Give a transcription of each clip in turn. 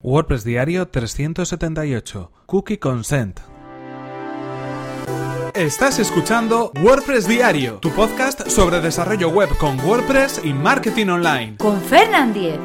WordPress Diario 378 Cookie Consent Estás escuchando WordPress Diario, tu podcast sobre desarrollo web con WordPress y marketing online. Con Fernand Diez.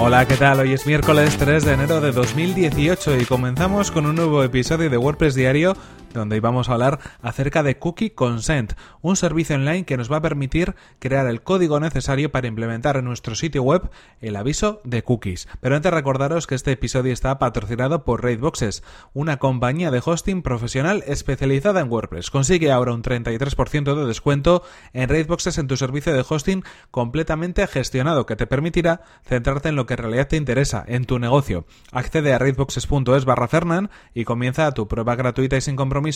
Hola, ¿qué tal? Hoy es miércoles 3 de enero de 2018 y comenzamos con un nuevo episodio de WordPress Diario donde íbamos a hablar acerca de Cookie Consent, un servicio online que nos va a permitir crear el código necesario para implementar en nuestro sitio web el aviso de cookies. Pero antes recordaros que este episodio está patrocinado por Raidboxes, una compañía de hosting profesional especializada en WordPress. Consigue ahora un 33% de descuento en Raidboxes en tu servicio de hosting completamente gestionado que te permitirá centrarte en lo que en realidad te interesa, en tu negocio. Accede a raidboxes.es barra Fernan y comienza tu prueba gratuita y sin compromiso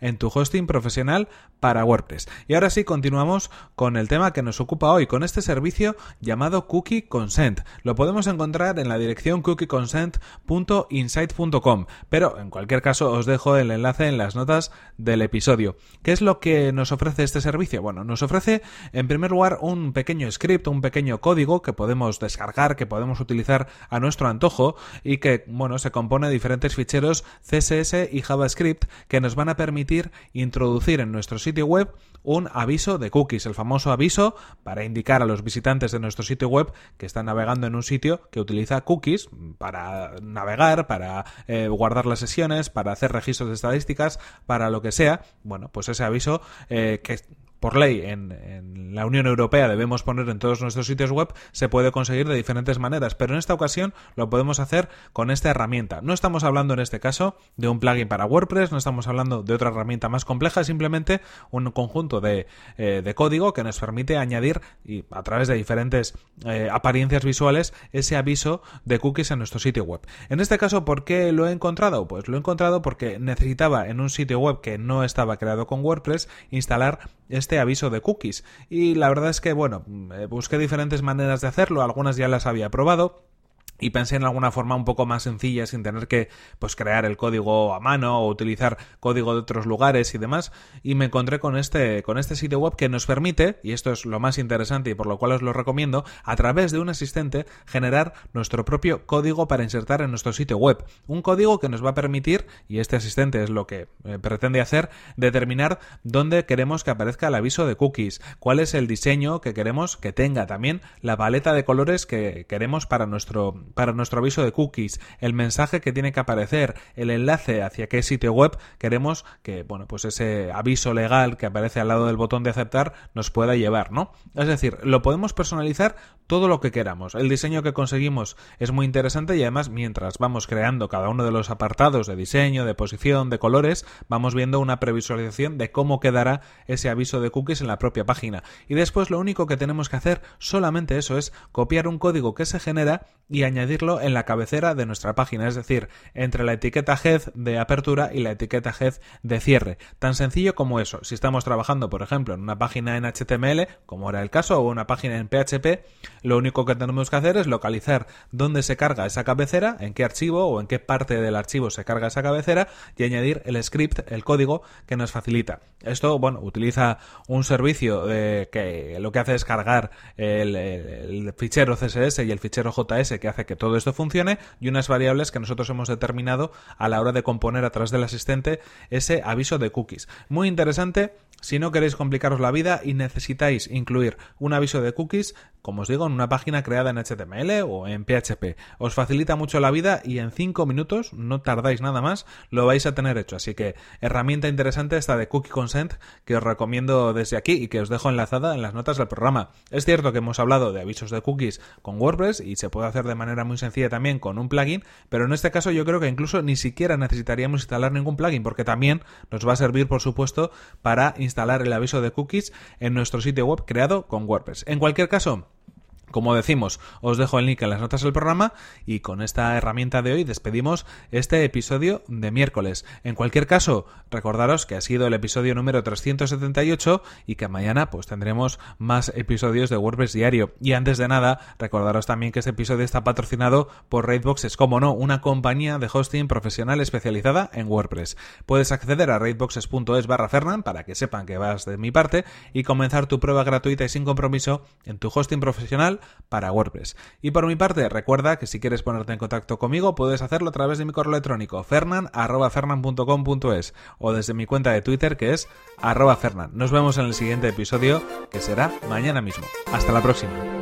en tu hosting profesional para WordPress. Y ahora sí, continuamos con el tema que nos ocupa hoy, con este servicio llamado Cookie Consent. Lo podemos encontrar en la dirección cookieconsent.insight.com, pero en cualquier caso os dejo el enlace en las notas del episodio. ¿Qué es lo que nos ofrece este servicio? Bueno, nos ofrece en primer lugar un pequeño script, un pequeño código que podemos descargar, que podemos utilizar a nuestro antojo y que, bueno, se compone de diferentes ficheros CSS y JavaScript que nos nos van a permitir introducir en nuestro sitio web un aviso de cookies, el famoso aviso para indicar a los visitantes de nuestro sitio web que están navegando en un sitio que utiliza cookies para navegar, para eh, guardar las sesiones, para hacer registros de estadísticas, para lo que sea. Bueno, pues ese aviso eh, que por ley en, la Unión Europea debemos poner en todos nuestros sitios web, se puede conseguir de diferentes maneras, pero en esta ocasión lo podemos hacer con esta herramienta. No estamos hablando en este caso de un plugin para WordPress, no estamos hablando de otra herramienta más compleja, simplemente un conjunto de, eh, código que nos permite añadir y a través de diferentes eh, apariencias visuales ese aviso de cookies en nuestro sitio web. En este caso, ¿por qué lo he encontrado? Pues lo he encontrado porque necesitaba en un sitio web que no estaba creado con WordPress instalar este aviso de cookies. Y la verdad es que, bueno, eh, busqué diferentes maneras de hacerlo, algunas ya las había probado y pensé en alguna forma un poco más sencilla sin tener que pues crear el código a mano o utilizar código de otros lugares y demás y me encontré con este con este sitio web que nos permite y esto es lo más interesante y por lo cual os lo recomiendo a través de un asistente generar nuestro propio código para insertar en nuestro sitio web. Un código que nos va a permitir y este asistente es lo que eh, pretende hacer determinar dónde queremos que aparezca el aviso de cookies cuál es el diseño que queremos que tenga también la paleta de colores que queremos para nuestro para nuestro aviso de cookies, el mensaje que tiene que aparecer, el enlace hacia qué sitio web queremos que, bueno, pues ese aviso legal que aparece al lado del botón de aceptar nos pueda llevar, ¿no? Es decir, lo podemos personalizar todo lo que queramos. El diseño que conseguimos es muy interesante y además mientras vamos creando cada uno de los apartados de diseño, de posición, de colores, vamos viendo una previsualización de cómo quedará ese aviso de cookies en la propia página. Y después lo único que tenemos que hacer solamente eso es copiar un código que se genera y añadir añadirlo en la cabecera de nuestra página, es decir, entre la etiqueta head de apertura y la etiqueta head de cierre. Tan sencillo como eso. Si estamos trabajando, por ejemplo, en una página en HTML, como era el caso, o una página en PHP, lo único que tenemos que hacer es localizar dónde se carga esa cabecera, en qué archivo o en qué parte del archivo se carga esa cabecera y añadir el script, el código que nos facilita. Esto, bueno, utiliza un servicio que lo que hace es cargar el, el fichero CSS y el fichero JS que hace que todo esto funcione y unas variables que nosotros hemos determinado a la hora de componer a través del asistente ese aviso de cookies. Muy interesante si no queréis complicaros la vida y necesitáis incluir un aviso de cookies, como os digo, una página creada en HTML o en PHP. Os facilita mucho la vida y en 5 minutos, no tardáis nada más, lo vais a tener hecho. Así que herramienta interesante esta de Cookie Consent que os recomiendo desde aquí y que os dejo enlazada en las notas del programa. Es cierto que hemos hablado de avisos de cookies con WordPress y se puede hacer de manera muy sencilla también con un plugin, pero en este caso yo creo que incluso ni siquiera necesitaríamos instalar ningún plugin porque también nos va a servir, por supuesto, para instalar el aviso de cookies en nuestro sitio web creado con WordPress. En cualquier caso, Como decimos, os dejo el link en las notas del programa y con esta herramienta de hoy despedimos este episodio de miércoles. En cualquier caso, recordaros que ha sido el episodio número 378 y que mañana pues tendremos más episodios de WordPress diario. Y antes de nada, recordaros también que este episodio está patrocinado por Raidboxes, como no, una compañía de hosting profesional especializada en WordPress. Puedes acceder a raidboxes.es barra Fernan para que sepan que vas de mi parte y comenzar tu prueba gratuita y sin compromiso en tu hosting profesional para WordPress. Y por mi parte, recuerda que si quieres ponerte en contacto conmigo, puedes hacerlo a través de mi correo electrónico fernan.fernan.com.es o desde mi cuenta de Twitter que es fernan. Nos vemos en el siguiente episodio que será mañana mismo. Hasta la próxima.